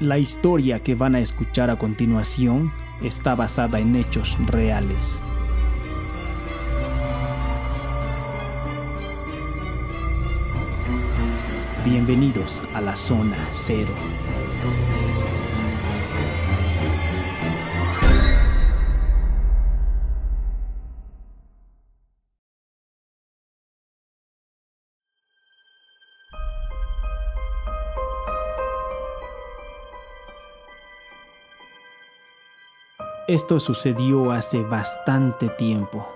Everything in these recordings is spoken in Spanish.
La historia que van a escuchar a continuación está basada en hechos reales. Bienvenidos a la zona cero. Esto sucedió hace bastante tiempo.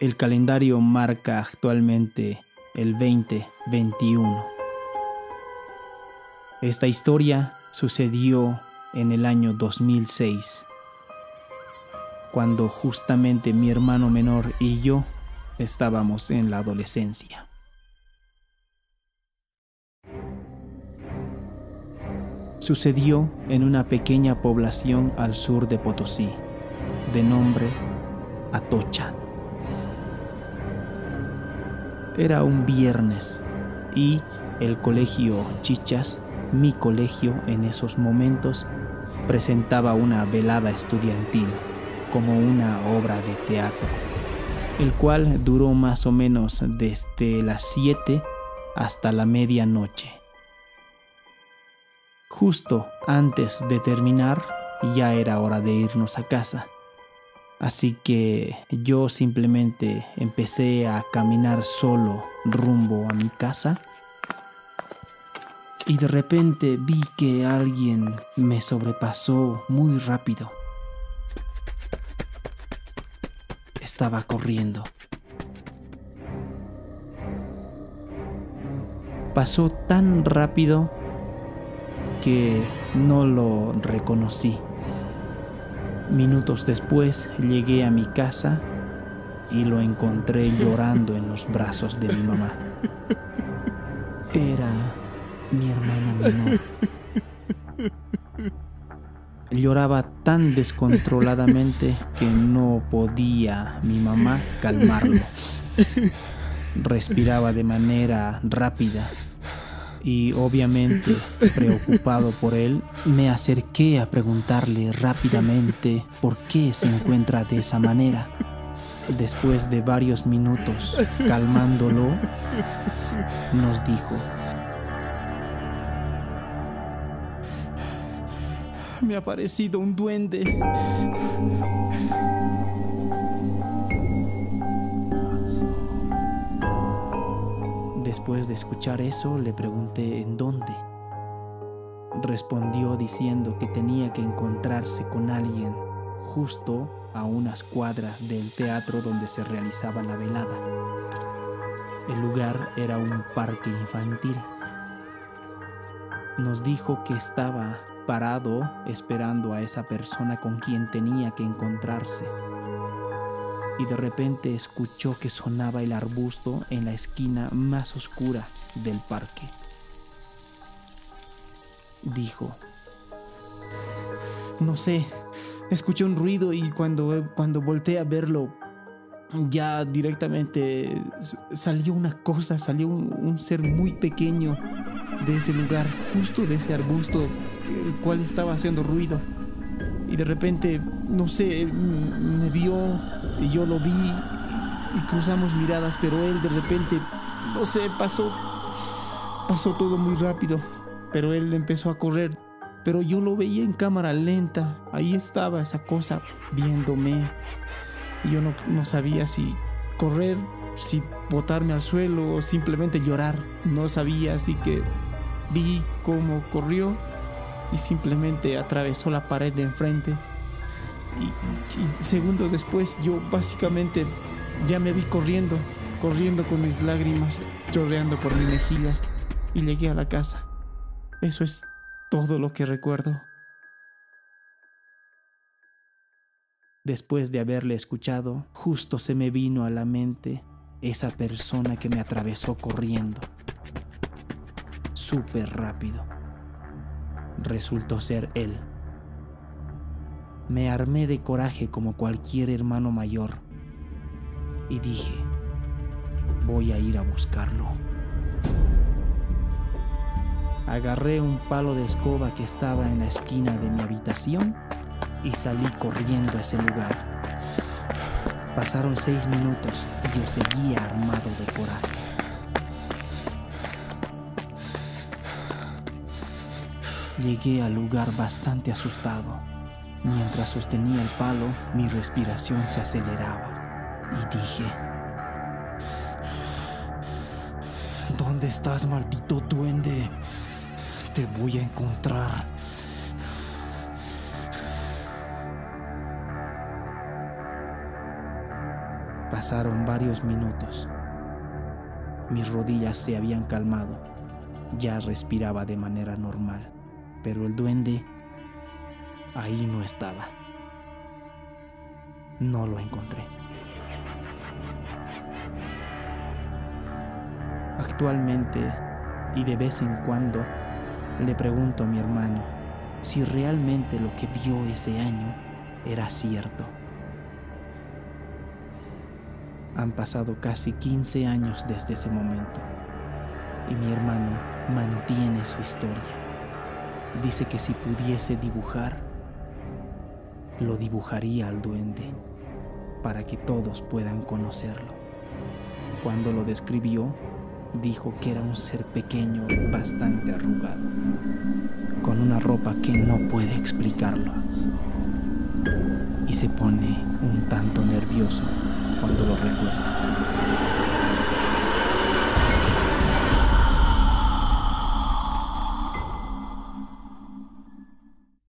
El calendario marca actualmente el 2021. Esta historia sucedió en el año 2006, cuando justamente mi hermano menor y yo estábamos en la adolescencia. Sucedió en una pequeña población al sur de Potosí, de nombre Atocha. Era un viernes y el colegio Chichas, mi colegio en esos momentos, presentaba una velada estudiantil como una obra de teatro, el cual duró más o menos desde las 7 hasta la medianoche. Justo antes de terminar, ya era hora de irnos a casa. Así que yo simplemente empecé a caminar solo rumbo a mi casa. Y de repente vi que alguien me sobrepasó muy rápido. Estaba corriendo. Pasó tan rápido que no lo reconocí. Minutos después llegué a mi casa y lo encontré llorando en los brazos de mi mamá. Era mi hermano menor. Lloraba tan descontroladamente que no podía mi mamá calmarlo. Respiraba de manera rápida y obviamente preocupado por él, me acerqué a preguntarle rápidamente por qué se encuentra de esa manera. Después de varios minutos calmándolo, nos dijo, me ha parecido un duende. Después de escuchar eso, le pregunté en dónde. Respondió diciendo que tenía que encontrarse con alguien justo a unas cuadras del teatro donde se realizaba la velada. El lugar era un parque infantil. Nos dijo que estaba parado esperando a esa persona con quien tenía que encontrarse y de repente escuchó que sonaba el arbusto en la esquina más oscura del parque. Dijo, no sé, escuché un ruido y cuando, cuando volteé a verlo, ya directamente salió una cosa, salió un, un ser muy pequeño de ese lugar, justo de ese arbusto, el cual estaba haciendo ruido y de repente, no sé, me vio y yo lo vi y cruzamos miradas, pero él de repente, no sé, pasó, pasó todo muy rápido, pero él empezó a correr, pero yo lo veía en cámara lenta, ahí estaba esa cosa viéndome y yo no, no sabía si correr, si botarme al suelo o simplemente llorar, no sabía, así que vi cómo corrió y simplemente atravesó la pared de enfrente. Y, segundos después yo básicamente ya me vi corriendo, corriendo con mis lágrimas chorreando por mi mejilla y llegué a la casa. Eso es todo lo que recuerdo. Después de haberle escuchado, justo se me vino a la mente esa persona que me atravesó corriendo. Súper rápido resultó ser él. Me armé de coraje como cualquier hermano mayor y dije, voy a ir a buscarlo. Agarré un palo de escoba que estaba en la esquina de mi habitación y salí corriendo a ese lugar. Pasaron seis minutos y yo seguía armado de coraje. Llegué al lugar bastante asustado. Mientras sostenía el palo, mi respiración se aceleraba y dije, ¿Dónde estás, maldito duende? Te voy a encontrar. Pasaron varios minutos. Mis rodillas se habían calmado. Ya respiraba de manera normal. Pero el duende ahí no estaba. No lo encontré. Actualmente y de vez en cuando le pregunto a mi hermano si realmente lo que vio ese año era cierto. Han pasado casi 15 años desde ese momento y mi hermano mantiene su historia. Dice que si pudiese dibujar, lo dibujaría al duende para que todos puedan conocerlo. Cuando lo describió, dijo que era un ser pequeño bastante arrugado, con una ropa que no puede explicarlo. Y se pone un tanto nervioso cuando lo recuerda.